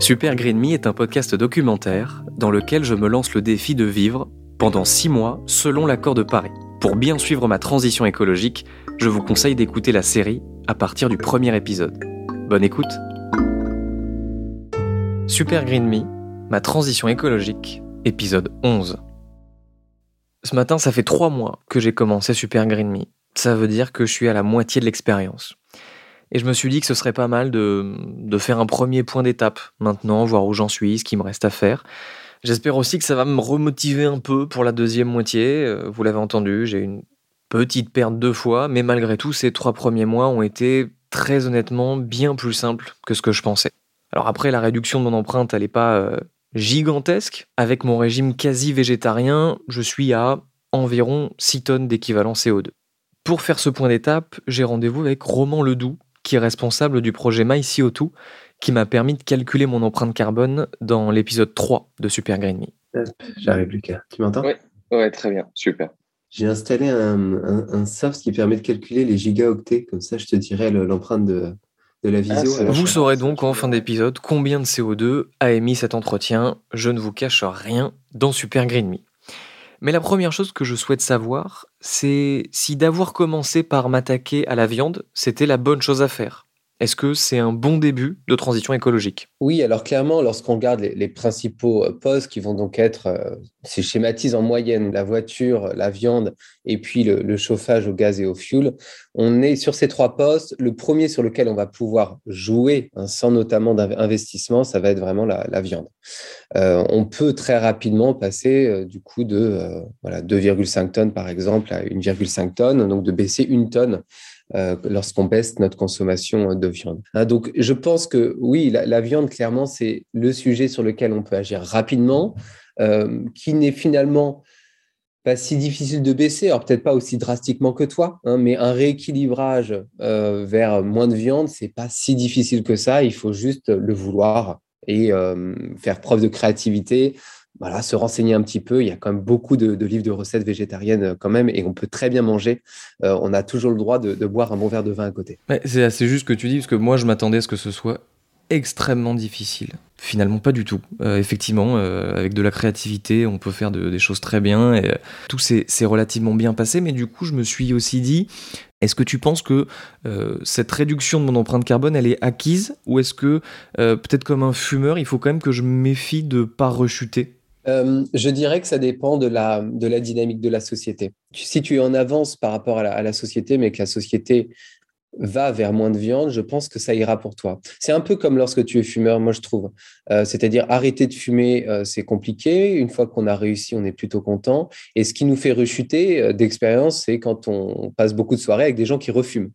Super Green Me est un podcast documentaire dans lequel je me lance le défi de vivre pendant six mois selon l'accord de Paris. Pour bien suivre ma transition écologique, je vous conseille d'écouter la série à partir du premier épisode. Bonne écoute Super Green Me, ma transition écologique, épisode 11. Ce matin, ça fait trois mois que j'ai commencé Super Green Me. Ça veut dire que je suis à la moitié de l'expérience. Et je me suis dit que ce serait pas mal de, de faire un premier point d'étape maintenant, voir où j'en suis, ce qu'il me reste à faire. J'espère aussi que ça va me remotiver un peu pour la deuxième moitié. Euh, vous l'avez entendu, j'ai une petite perte deux fois, mais malgré tout, ces trois premiers mois ont été très honnêtement bien plus simples que ce que je pensais. Alors après, la réduction de mon empreinte, elle n'est pas euh, gigantesque. Avec mon régime quasi végétarien, je suis à environ 6 tonnes d'équivalent CO2. Pour faire ce point d'étape, j'ai rendez-vous avec Roman Ledoux, qui est responsable du projet MyCO2 qui m'a permis de calculer mon empreinte carbone dans l'épisode 3 de Super Green Me. J'arrive, Lucas. Tu m'entends? Oui, ouais, très bien, super. J'ai installé un, soft qui permet de calculer les gigaoctets. Comme ça, je te dirai l'empreinte de, de, la visio. Ah, vous saurez donc en fin d'épisode combien de CO2 a émis cet entretien. Je ne vous cache rien dans Super Green Me. Mais la première chose que je souhaite savoir, c'est si d'avoir commencé par m'attaquer à la viande, c'était la bonne chose à faire. Est-ce que c'est un bon début de transition écologique? Oui, alors clairement, lorsqu'on regarde les, principaux euh, postes qui vont donc être, euh, c'est schématise en moyenne, la voiture, la viande et puis le, chauffage au gaz et au fuel, on est sur ces trois postes. Le premier sur lequel on va pouvoir jouer, hein, sans notamment d'investissement, ça va être vraiment la, viande. Euh, on peut très rapidement passer du coup de voilà, 2,5 tonnes par exemple à 1,5 tonnes, donc de baisser une tonne euh, lorsqu'on baisse notre consommation de viande. Hein, donc, je pense que oui, la, viande, clairement, c'est le sujet sur lequel on peut agir rapidement, euh, qui n'est finalement pas si difficile de baisser, alors peut-être pas aussi drastiquement que toi, hein, mais un rééquilibrage euh, vers moins de viande, c'est pas si difficile que ça. Il faut juste le vouloir et faire preuve de créativité, voilà, se renseigner un petit peu. Il y a quand même beaucoup de, livres de recettes végétariennes euh, quand même, et on peut très bien manger. Euh, on a toujours le droit de, boire un bon verre de vin à côté. c'est assez juste ce que tu dis, parce que moi, je m'attendais à ce que ce soit extrêmement difficile. Finalement, pas du tout. Euh, effectivement, avec de la créativité, on peut faire des choses très bien. Et, tout s'est relativement bien passé, mais du coup, je me suis aussi dit, est-ce que tu penses que cette réduction de mon empreinte carbone, elle est acquise Ou est-ce que, peut-être comme un fumeur, il faut quand même que je méfie de pas rechuter? Euh, je dirais que ça dépend de la, de la dynamique de la société. Si tu es en avance par rapport à la, société, mais que la société va vers moins de viande, je pense que ça ira pour toi. C'est un peu comme lorsque tu es fumeur, moi je trouve. Euh, c'est-à-dire arrêter de fumer, euh, c'est compliqué. Une fois qu'on a réussi, on est plutôt content. Et ce qui nous fait rechuter d'expérience, c'est quand on passe beaucoup de soirées avec des gens qui refument.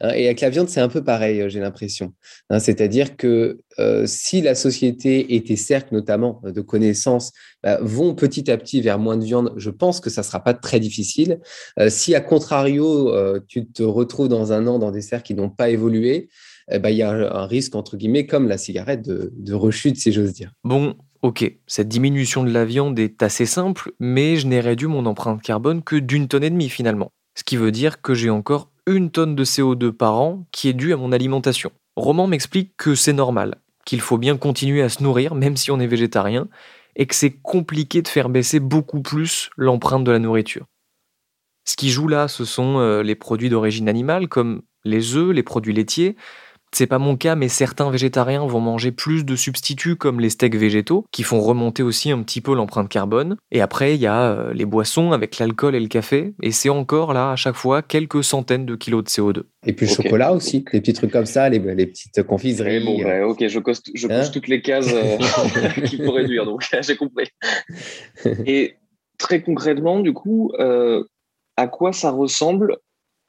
Hein. et avec la viande, c'est un peu pareil, j'ai l'impression. Hein. c'est-à-dire que si la société et tes cercles, notamment de connaissances, bah, vont petit à petit vers moins de viande, je pense que ça ne sera pas très difficile. si, à contrario, tu te retrouves dans un an dans des cercles qui n'ont pas évolué, eh ben, il y a un, risque, entre guillemets, comme la cigarette, de, rechute, si j'ose dire. Bon, ok, cette diminution de la viande est assez simple, mais je n'ai réduit mon empreinte carbone que d'une tonne et demie finalement. Ce qui veut dire que j'ai encore une tonne de CO2 par an qui est due à mon alimentation. Roman m'explique que c'est normal, qu'il faut bien continuer à se nourrir même si on est végétarien, et que c'est compliqué de faire baisser beaucoup plus l'empreinte de la nourriture. Ce qui joue là, ce sont euh, les produits d'origine animale comme les œufs, les produits laitiers, c'est pas mon cas, mais certains végétariens vont manger plus de substituts comme les steaks végétaux, qui font remonter aussi un petit peu l'empreinte carbone. Et après, il y a euh, les boissons avec l'alcool et le café, et c'est encore là, à chaque fois, quelques centaines de kilos de CO2. Et puis le chocolat aussi, les petits trucs comme ça, les, petites confiseries. Bon, bah, ok, je, coche, je hein toutes les cases euh, qu'il faut réduire, donc j'ai compris. Et très concrètement, du coup, euh, à quoi ça ressemble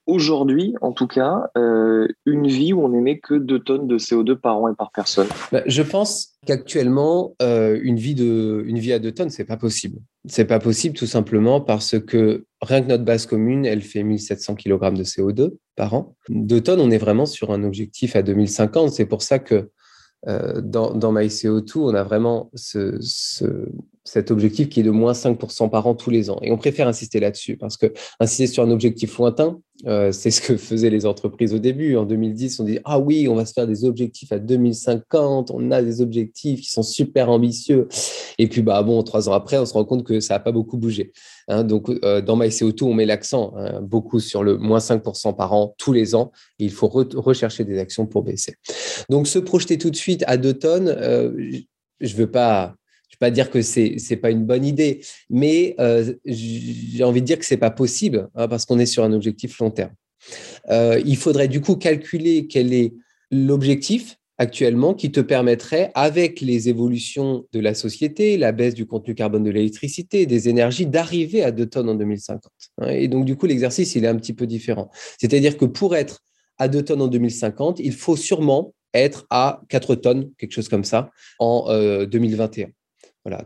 aujourd'hui, en tout cas, euh, une vie où on n'émet que 2 tonnes de CO2 par an et par personne bah, Je pense qu'actuellement, euh, une, vie de, une vie à 2 tonnes, c'est pas possible. C'est pas possible tout simplement parce que rien que notre base commune, elle fait 1700 kg de CO2 par an. 2 tonnes, on est vraiment sur un objectif à 2050. C'est pour ça que euh, dans, dans MyCO2, on a vraiment ce, cet objectif qui est de moins 5% par an tous les ans. Et on préfère insister là-dessus parce que insister sur un objectif lointain, euh, c'est ce que faisaient les entreprises au début. En 2010, on dit Ah oui, on va se faire des objectifs à 2050, on a des objectifs qui sont super ambitieux. Et puis, bah, bon, trois ans après, on se rend compte que ça n'a pas beaucoup bougé. Hein. donc, euh, dans MyCO2, on met l'accent hein, beaucoup sur le moins 5% par an tous les ans. il faut rechercher des actions pour baisser. Donc, se projeter tout de suite à 2 tonnes, euh, je ne veux pas pas dire que c'est n'est pas une bonne idée, mais euh, j'ai envie de dire que c'est pas possible hein, parce qu'on est sur un objectif long terme. Euh, il faudrait du coup calculer quel est l'objectif actuellement qui te permettrait, avec les évolutions de la société, la baisse du contenu carbone de l'électricité, des énergies, d'arriver à 2 tonnes en 2050. Hein. Et donc, du coup, l'exercice, il est un petit peu différent. C'est-à-dire que pour être à 2 tonnes en 2050, il faut sûrement être à 4 tonnes, quelque chose comme ça, en 2021.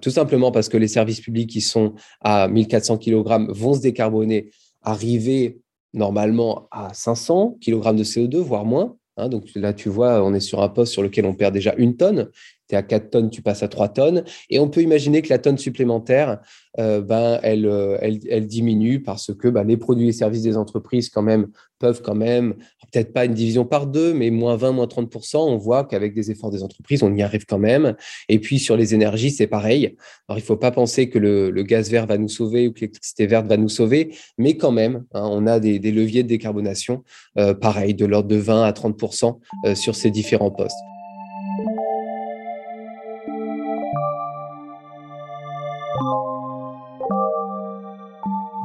Tout simplement parce que les services publics qui sont à 1400 kg vont se décarboner, arriver normalement à 500 kg de CO2, voire moins. Hein. donc là, tu vois, on est sur un poste sur lequel on perd déjà une tonne à 4 tonnes, tu passes à 3 tonnes. Et on peut imaginer que la tonne supplémentaire, euh, ben, elle, euh, elle, diminue parce que ben, les produits et services des entreprises, quand même, peuvent quand même, peut-être pas une division par deux, mais moins 20, moins 30%, on voit qu'avec des efforts des entreprises, on y arrive quand même. Et puis sur les énergies, c'est pareil. Alors il ne faut pas penser que le, gaz vert va nous sauver ou que l'électricité verte va nous sauver, mais quand même, hein, on a des, leviers de décarbonation, euh, pareil, de l'ordre de 20 à 30% sur ces différents postes.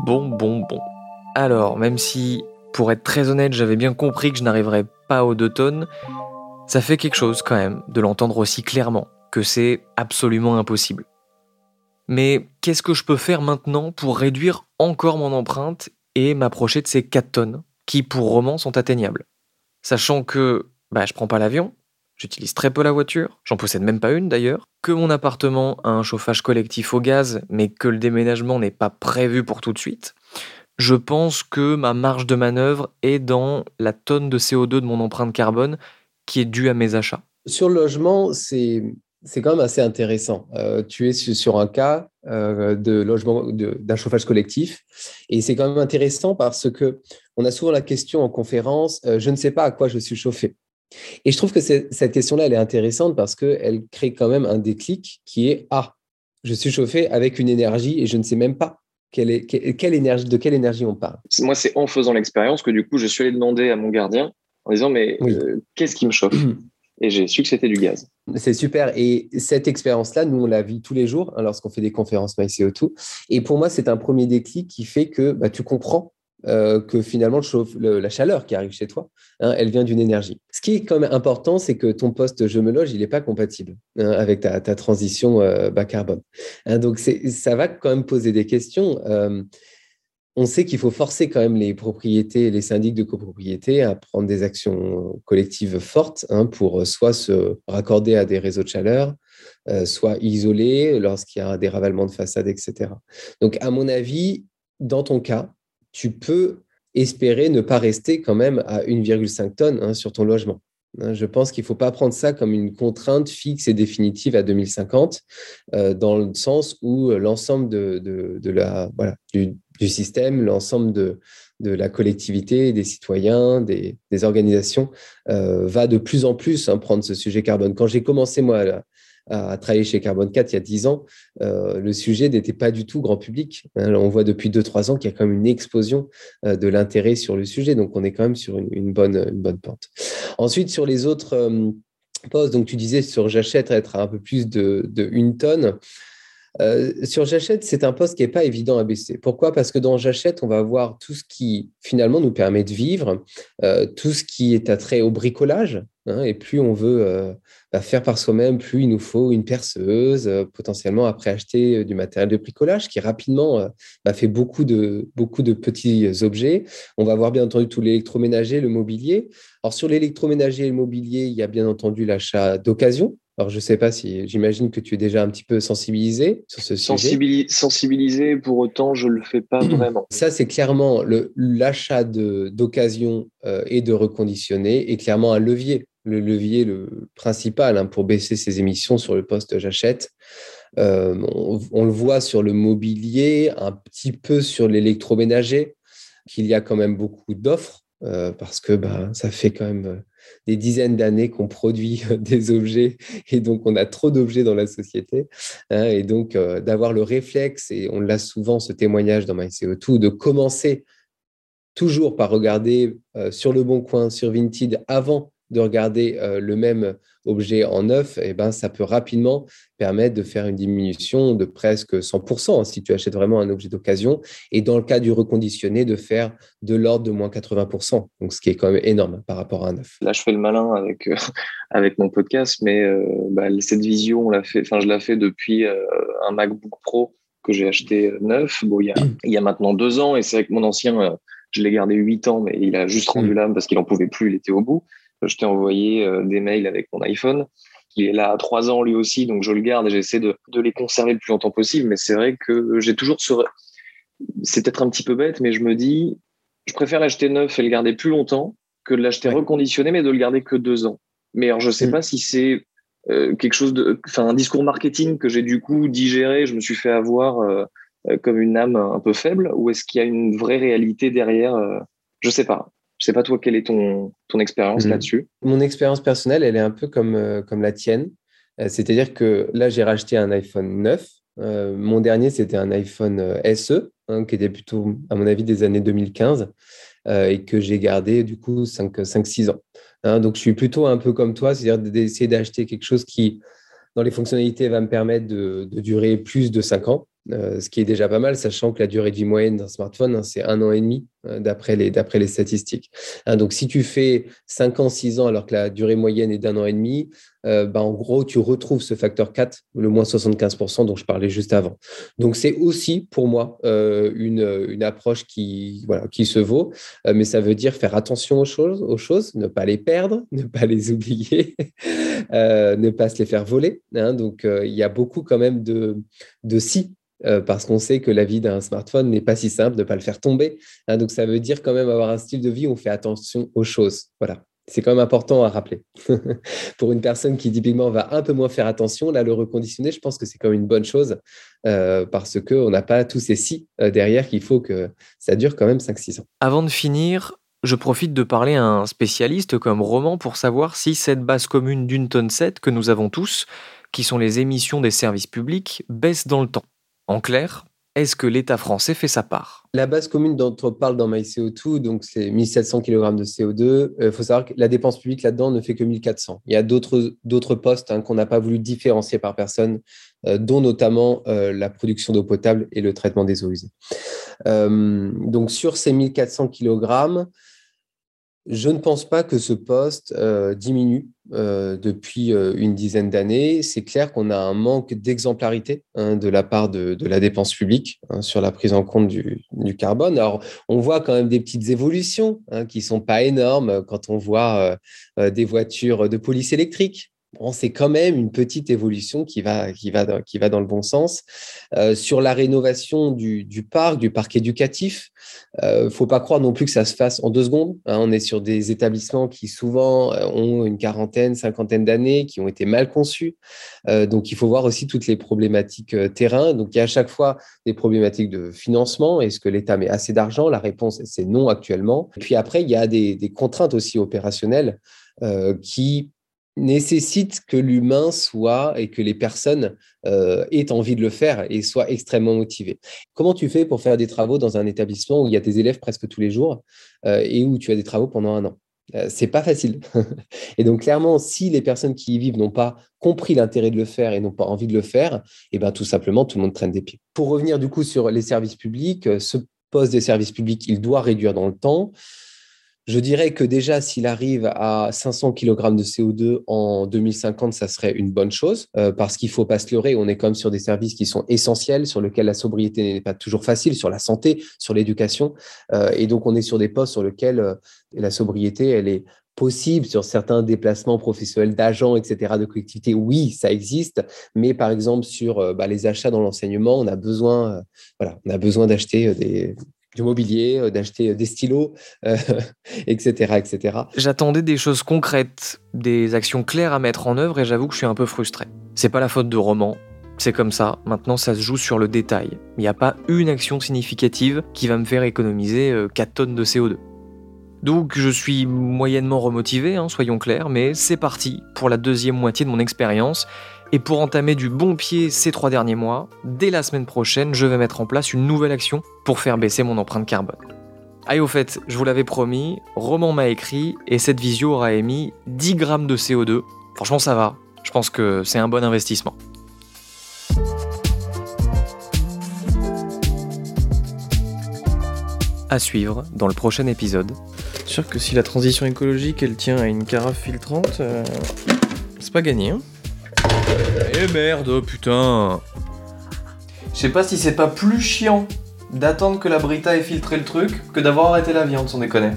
Bon, bon, bon. Alors, même si, pour être très honnête, j'avais bien compris que je n'arriverais pas aux deux tonnes, ça fait quelque chose quand même de l'entendre aussi clairement, que c'est absolument impossible. Mais qu'est-ce que je peux faire maintenant pour réduire encore mon empreinte et m'approcher de ces 4 tonnes, qui pour roman sont atteignables? Sachant que bah, je prends pas l'avion, j'utilise très peu la voiture, j'en possède même pas une d'ailleurs, que mon appartement a un chauffage collectif au gaz, mais que le déménagement n'est pas prévu pour tout de suite, je pense que ma marge de manœuvre est dans la tonne de CO2 de mon empreinte carbone qui est due à mes achats. Sur le logement, c'est c'est quand même assez intéressant. Euh, tu es sur un cas euh, de logement d'un chauffage collectif et c'est quand même intéressant parce que on a souvent la question en conférence euh, je ne sais pas à quoi je suis chauffé. Et je trouve que cette question-là, elle est intéressante parce qu'elle crée quand même un déclic qui est Ah, je suis chauffé avec une énergie et je ne sais même pas quelle, est, quelle énergie, de quelle énergie on parle. Moi, c'est en faisant l'expérience que du coup, je suis allé demander à mon gardien en disant Mais euh, qu'est-ce qui me chauffe? Et j'ai su que c'était du gaz. C'est super. Et cette expérience-là, nous, on la vit tous les jours hein, lorsqu'on fait des conférences MyCO2. Et pour moi, c'est un premier déclic qui fait que bah, tu comprends euh, que finalement la chaleur qui arrive chez toi, hein, elle vient d'une énergie. Ce qui est quand même important, c'est que ton poste je me loge, il n'est pas compatible hein, avec ta, transition euh, bas carbone. Hein, donc ça va quand même poser des questions. Euh, on sait qu'il faut forcer quand même les propriétés, les syndics de copropriété à prendre des actions collectives fortes pour soit se raccorder à des réseaux de chaleur, soit isoler lorsqu'il y a des ravalements de façade, etc. Donc, à mon avis, dans ton cas, tu peux espérer ne pas rester quand même à 1,5 tonnes hein, sur ton logement. Hein, je pense qu'il ne faut pas prendre ça comme une contrainte fixe et définitive à 2050, euh, dans le sens où l'ensemble de, la, voilà, du, système, l'ensemble de, de la collectivité, des citoyens, des, organisations, euh, va de plus en plus hein, prendre ce sujet carbone. Quand j'ai commencé, moi, à travailler chez Carbone 4 il y a 10 ans, euh, le sujet n'était pas du tout grand public. Hein, on voit depuis 2-3 ans qu'il y a quand même une explosion euh, de l'intérêt sur le sujet. Donc, on est quand même sur une, bonne, une bonne pente. Ensuite, sur les autres euh, postes, donc tu disais sur J'achète être à un peu plus de une tonne. sur J'achète, c'est un poste qui n'est pas évident à baisser. Pourquoi? Parce que dans J'achète, on va voir tout ce qui finalement nous permet de vivre, tout ce qui est attrait au bricolage, Hein, et plus on veut euh, bah, faire par soi-même, plus il nous faut une perceuse, euh, potentiellement après acheter du matériel de bricolage qui rapidement bah, fait beaucoup de, beaucoup de petits objets. On va voir bien entendu tout l'électroménager, le mobilier. Alors sur l'électroménager et le mobilier, il y a bien entendu l'achat d'occasion. Alors, je ne sais pas si j'imagine que tu es déjà un petit peu sensibilisé sur ce sujet. Sensibilisé, pour autant, je ne le fais pas vraiment. Ça, c'est clairement l'achat d'occasion euh, et de reconditionner est clairement un levier. Le levier le principal hein, pour baisser ses émissions sur le poste j'achète. Euh, on, le voit sur le mobilier, un petit peu sur l'électroménager, qu'il y a quand même beaucoup d'offres euh, parce que bah, ça fait quand même des dizaines d'années qu'on produit des objets et donc on a trop d'objets dans la société. Hein, et donc euh, d'avoir le réflexe, et on l'a souvent ce témoignage dans MyCO2, de commencer toujours par regarder euh, sur le bon coin, sur Vinted, avant de regarder euh, le même objet en neuf, et eh ben, ça peut rapidement permettre de faire une diminution de presque 100% hein, si tu achètes vraiment un objet d'occasion. Et dans le cas du reconditionné, de faire de l'ordre de moins 80%. Donc, ce qui est quand même énorme par rapport à un neuf. Là, je fais le malin avec, euh, avec mon podcast, mais euh, bah, cette vision, on l'a fait, enfin, je l'ai fait depuis un MacBook Pro que j'ai acheté neuf. Bon, il y a, il y a maintenant deux ans, et c'est avec mon ancien, je l'ai gardé huit ans, mais il a juste rendu mm. l'âme parce qu'il en pouvait plus, il était au bout je t'ai envoyé euh, des mails avec mon iPhone qui est là à trois ans lui aussi, donc je le garde et j'essaie de, les conserver le plus longtemps possible. Mais c'est vrai que j'ai toujours ce. C'est peut-être un petit peu bête, mais je me dis, je préfère l'acheter neuf et le garder plus longtemps que de l'acheter reconditionné, mais de le garder que deux ans. Mais alors, je sais mm. pas si c'est euh, quelque chose de. Enfin, un discours marketing que j'ai du coup digéré, je me suis fait avoir euh, comme une âme un peu faible, ou est-ce qu'il y a une vraie réalité derrière Je sais pas. Je sais pas toi quelle est ton, ton expérience hmm. là-dessus? Mon expérience personnelle, elle est un peu comme, euh, comme la tienne. Euh, c'est-à-dire que là, j'ai racheté un iPhone 9. Euh, mon dernier, c'était un iPhone SE, hein, qui était plutôt, à mon avis, des années 2015, et que j'ai gardé du coup 5-6 ans. Hein, donc, je suis plutôt un peu comme toi, c'est-à-dire d'essayer d'acheter quelque chose qui, dans les fonctionnalités, va me permettre de, de durer plus de 5 ans. Euh, ce qui est déjà pas mal, sachant que la durée de vie moyenne d'un smartphone, hein, c'est un an et demi euh, d'après les, les statistiques. Hein, donc, si tu fais 5 ans, 6 ans, alors que la durée moyenne est d'un an et demi, euh, bah, en gros, tu retrouves ce facteur 4, le moins 75% dont je parlais juste avant. Donc, c'est aussi pour moi une, une, approche qui, voilà, qui se vaut, mais ça veut dire faire attention aux choses, aux choses, ne pas les perdre, ne pas les oublier, ne pas se les faire voler. Hein. donc, il y a beaucoup quand même de, de si euh, parce qu'on sait que la vie d'un smartphone n'est pas si simple de ne pas le faire tomber. Hein. donc, ça veut dire quand même avoir un style de vie où on fait attention aux choses. Voilà. C'est quand même important à rappeler. Pour une personne qui typiquement va un peu moins faire attention, là, le reconditionner, je pense que c'est quand même une bonne chose euh, parce qu'on n'a pas tous ces si euh, derrière qu'il faut que ça dure quand même 5-6 ans. Avant de finir, je profite de parler à un spécialiste comme Roman pour savoir si cette base commune d'une tonne 7 que nous avons tous, qui sont les émissions des services publics, baisse dans le temps. En clair, est-ce que l'État français fait sa part? La base commune dont on parle dans MyCO2, donc c'est 1700 kg de CO2. Il faut savoir que la dépense publique là-dedans ne fait que 1400. Il y a d'autres postes hein, qu'on n'a pas voulu différencier par personne, euh, dont notamment euh, la production d'eau potable et le traitement des eaux usées. Euh, donc sur ces 1400 kg, je ne pense pas que ce poste euh, diminue euh, depuis euh, une dizaine d'années. C'est clair qu'on a un manque d'exemplarité hein, de la part de, la dépense publique hein, sur la prise en compte du, carbone. Alors, on voit quand même des petites évolutions hein, qui ne sont pas énormes quand on voit des voitures de police électrique c'est quand même une petite évolution qui va, qui va, qui va dans le bon sens. Euh, sur la rénovation du, parc, du parc éducatif, il euh, ne faut pas croire non plus que ça se fasse en deux secondes. Hein. on est sur des établissements qui souvent euh, ont une quarantaine, cinquantaine d'années, qui ont été mal conçus. donc, il faut voir aussi toutes les problématiques terrain. Donc, il y a à chaque fois des problématiques de financement. Est-ce que l'État met assez d'argent? La réponse, c'est non actuellement. Et puis après, il y a des contraintes aussi opérationnelles qui nécessite que l'humain soit et que les personnes euh, aient envie de le faire et soient extrêmement motivées. Comment tu fais pour faire des travaux dans un établissement où il y a des élèves presque tous les jours euh, et où tu as des travaux pendant un an? Euh, c'est pas facile. et donc clairement, si les personnes qui y vivent n'ont pas compris l'intérêt de le faire et n'ont pas envie de le faire, et eh ben tout simplement tout le monde traîne des pieds. Pour revenir du coup sur les services publics, ce poste des services publics, il doit réduire dans le temps. Je dirais que déjà, s'il arrive à 500 kg de CO2 en 2050, ça serait une bonne chose, euh, parce qu'il faut pas se leurrer, on est comme sur des services qui sont essentiels, sur lesquels la sobriété n'est pas toujours facile, sur la santé, sur l'éducation. Euh, et donc, on est sur des postes sur lesquels euh, la sobriété, elle est possible sur certains déplacements professionnels d'agents, etc., de collectivités. Oui, ça existe, mais par exemple sur bah, les achats dans l'enseignement, on a besoin, voilà, on a besoin d'acheter des, du mobilier, euh, d'acheter euh, des stylos, etc., euh, etc. J'attendais des choses concrètes, des actions claires à mettre en œuvre et j'avoue que je suis un peu frustré. C'est pas la faute de roman, c'est comme ça, maintenant ça se joue sur le détail. Il n'y a pas une action significative qui va me faire économiser 4 tonnes de CO2. Donc je suis moyennement remotivé, hein, soyons clairs, mais c'est parti pour la deuxième moitié de mon expérience et pour entamer du bon pied ces trois derniers mois, dès la semaine prochaine, je vais mettre en place une nouvelle action pour faire baisser mon empreinte carbone. Ah au fait, je vous l'avais promis, Roman m'a écrit et cette visio aura émis 10 grammes de CO2. Franchement ça va, je pense que c'est un bon investissement. À suivre dans le prochain épisode. Sûr que si la transition écologique elle tient à une carafe filtrante, euh, c'est pas gagné. Hein eh merde, oh putain Je sais pas si c'est pas plus chiant d'attendre que la Brita ait filtré le truc que d'avoir arrêté la viande, sans déconner.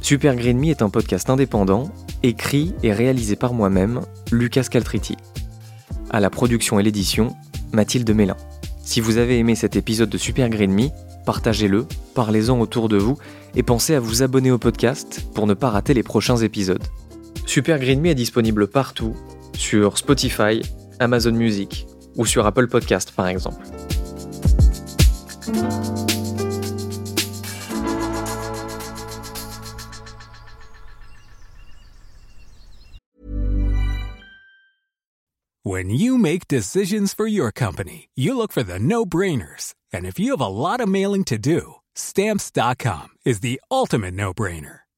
Super Green Me est un podcast indépendant, écrit et réalisé par moi-même, Lucas Caltriti. À la production et l'édition, Mathilde Mélin. Si vous avez aimé cet épisode de Super Green Me, partagez-le, parlez-en autour de vous et pensez à vous abonner au podcast pour ne pas rater les prochains épisodes. Super Green Me est disponible partout sur Spotify, Amazon Music ou sur Apple Podcast par exemple. When you make decisions for your company, you look for the no-brainers. And if you have a lot of mailing to do, stamps.com is the ultimate no-brainer.